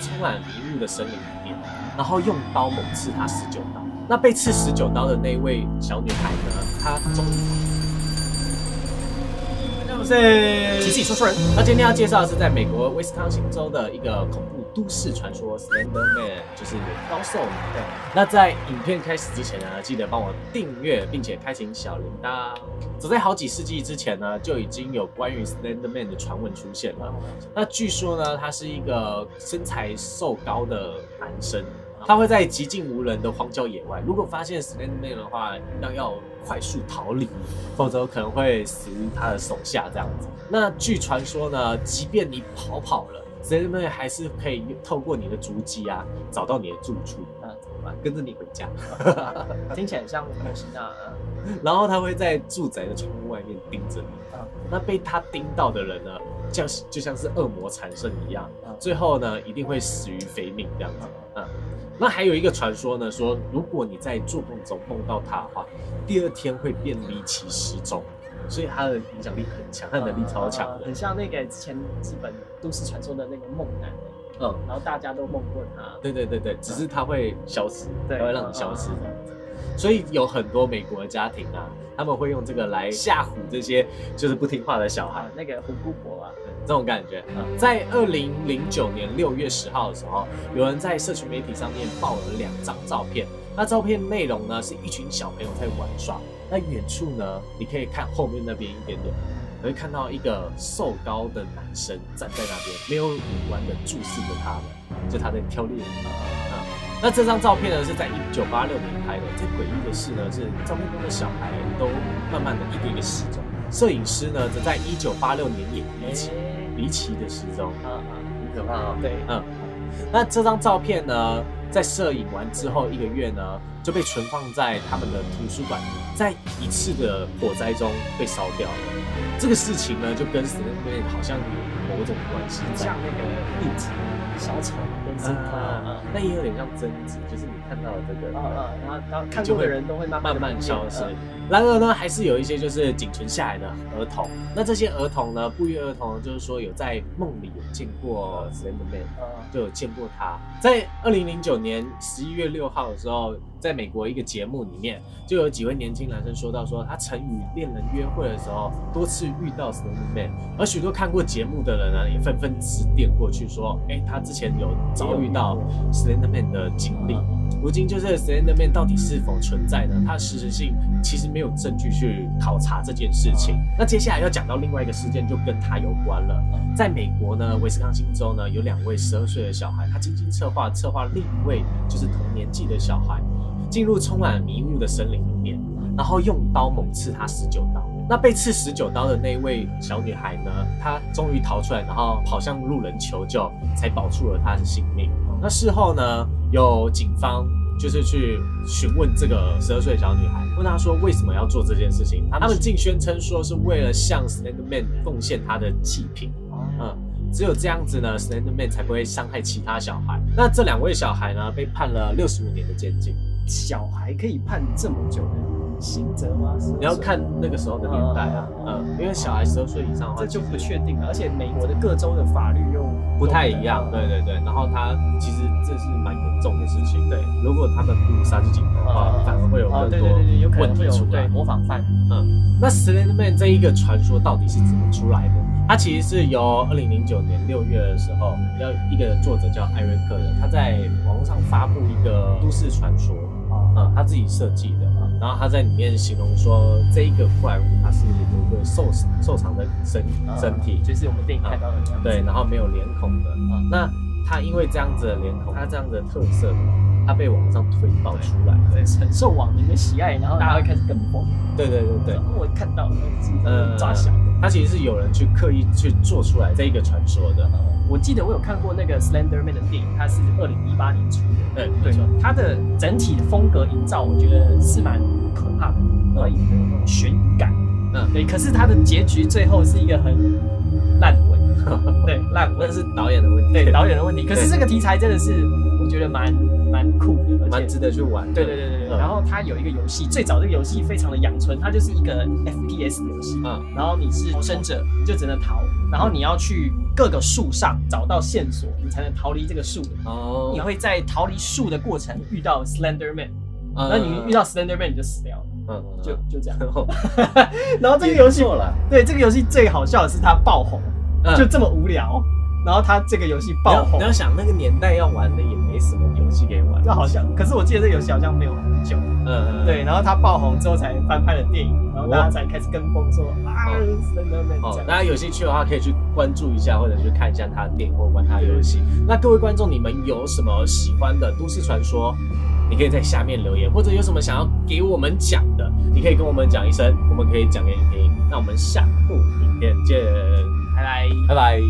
充满迷雾的森林里面，然后用刀猛刺他十九刀。那被刺十九刀的那位小女孩呢？她终于。是奇奇说书人。那今天要介绍的是在美国威斯康星州的一个恐怖都市传说 Slender Man，就是高瘦男。那在影片开始之前呢，记得帮我订阅，并且开启小铃铛。早在好几世纪之前呢，就已经有关于 Slender Man 的传闻出现了。那据说呢，他是一个身材瘦高的男生。他会在寂静无人的荒郊野外，如果发现 Slenderman 的话，要要快速逃离，否则可能会死于他的手下这样子。那据传说呢，即便你跑跑了，Slenderman 还是可以透过你的足迹啊，找到你的住处，那怎么办？跟着你回家。听起来像摩西娜。然后他会在住宅的窗户外面盯着你。那被他盯到的人呢，像就像是恶魔缠身一样，最后呢，一定会死于非命这样子。嗯。那还有一个传说呢，说如果你在做梦中梦到他的话，第二天会变离奇失踪，所以他的影响力很强，他能力超强的，很像那个之前日本都市传说的那个梦男，嗯，然后大家都梦过他，对对对对，只是他会消失，他会让你消失。所以有很多美国家庭啊，他们会用这个来吓唬这些就是不听话的小孩，那个虎姑婆啊，这种感觉啊。在二零零九年六月十号的时候，有人在社群媒体上面爆了两张照片。那照片内容呢，是一群小朋友在玩耍。那远处呢，你可以看后面那边一点点，你会看到一个瘦高的男生站在那边，没有五官的注视着他们，就他在挑猎。那这张照片呢，是在一九八六年拍的。最诡异的是呢，是照片中的小孩都慢慢的一个一个失踪。摄影师呢，则在一九八六年也离奇离奇的失踪。啊啊，很可怕啊！对，嗯。那这张照片呢，在摄影完之后一个月呢，就被存放在他们的图书馆，在一次的火灾中被烧掉了。这个事情呢，就跟 s l e n 好像有某种关系，像那个印子。小丑那也有点像贞子，就是你看到的这个，然后然后看过的人都会慢慢慢消失。然而呢，还是有一些就是仅存下来的儿童。那这些儿童呢，不约而同就是说有在梦里有见过 Slenderman，就有见过他。在二零零九年十一月六号的时候，在美国一个节目里面，就有几位年轻男生说到说他曾与恋人约会的时候，多次遇到 Slenderman，而许多看过节目的人呢，也纷纷致电过去说，哎，他之前有遭遇到 Slenderman 的经历。如今就是 Slenderman 到底是否存在呢？它的实质性其实没有证据去考察这件事情。那接下来要讲到另外一个事件，就跟它有关了。在美国呢，威斯康星州呢，有两位十二岁的小孩，他精心策划策划另一位就是同年纪的小孩进入充满迷雾的森林里面，然后用刀猛刺他十九刀。那被刺十九刀的那位小女孩呢，她终于逃出来，然后跑向路人求救，才保住了她的性命。那事后呢？有警方就是去询问这个十二岁的小女孩，问她说为什么要做这件事情。他们竟宣称说是为了向 Slenderman 奉献他的祭品。嗯，只有这样子呢，Slenderman 才不会伤害其他小孩。那这两位小孩呢，被判了六十五年的监禁。小孩可以判这么久的？刑责吗？你要看那个时候的年代啊，嗯，因为小孩十二岁以上的话，这就不确定了。而且美国的各州的法律又不太一样，对对对。然后他其实这是蛮严重的事情，对。如果他们不杀自己的话，反而会有更多问题出来。模仿犯，嗯。那 Slenderman 这一个传说到底是怎么出来的？它其实是由二零零九年六月的时候，要一个作者叫艾瑞克的，他在网络上发布一个都市传说，嗯，他自己设计的。然后他在里面形容说，这一个怪物它是有一个瘦瘦长的身身体，就是我们电影看到的那样。对，然后没有脸孔的。那它因为这样子的脸孔，它这样的特色，他被网上推爆出来，很受网民的喜爱，然后大家会开始跟风。对对对对，我看到了，呃，抓小。他其实是有人去刻意去做出来这一个传说的。我记得我有看过那个 Slenderman 的电影，它是二零一八年出的。对对，它的整体的风格营造，我觉得是蛮可怕的，然后有那种悬疑感。嗯，对。可是它的结局最后是一个很烂尾。对，烂尾那是导演的问题。对，导演的问题。可是这个题材真的是，我觉得蛮蛮酷的，蛮值得去玩。对对对对对。然后它有一个游戏，最早这个游戏非常的养春，它就是一个 FPS 游戏。嗯。然后你是逃生者，就只能逃，然后你要去。各个树上找到线索，你才能逃离这个树。哦，你会在逃离树的过程遇到 Slender Man，那你遇到 Slender Man 你就死掉了。嗯，就就这样。然后这个游戏，对这个游戏最好笑的是它爆红，就这么无聊。然后它这个游戏爆红，你要想那个年代要玩的也没什么游戏可以玩，就好像。可是我记得这游戏好像没有很久，嗯嗯，对。然后它爆红之后才翻拍了电影，然后大家才开始跟风说啊，哦，大家有兴趣的话可以去关注一下，或者去看一下他的电影或玩他的游戏。那各位观众，你们有什么喜欢的都市传说？你可以在下面留言，或者有什么想要给我们讲的，你可以跟我们讲一声，我们可以讲给你听。那我们下部影片见。拜拜，拜拜。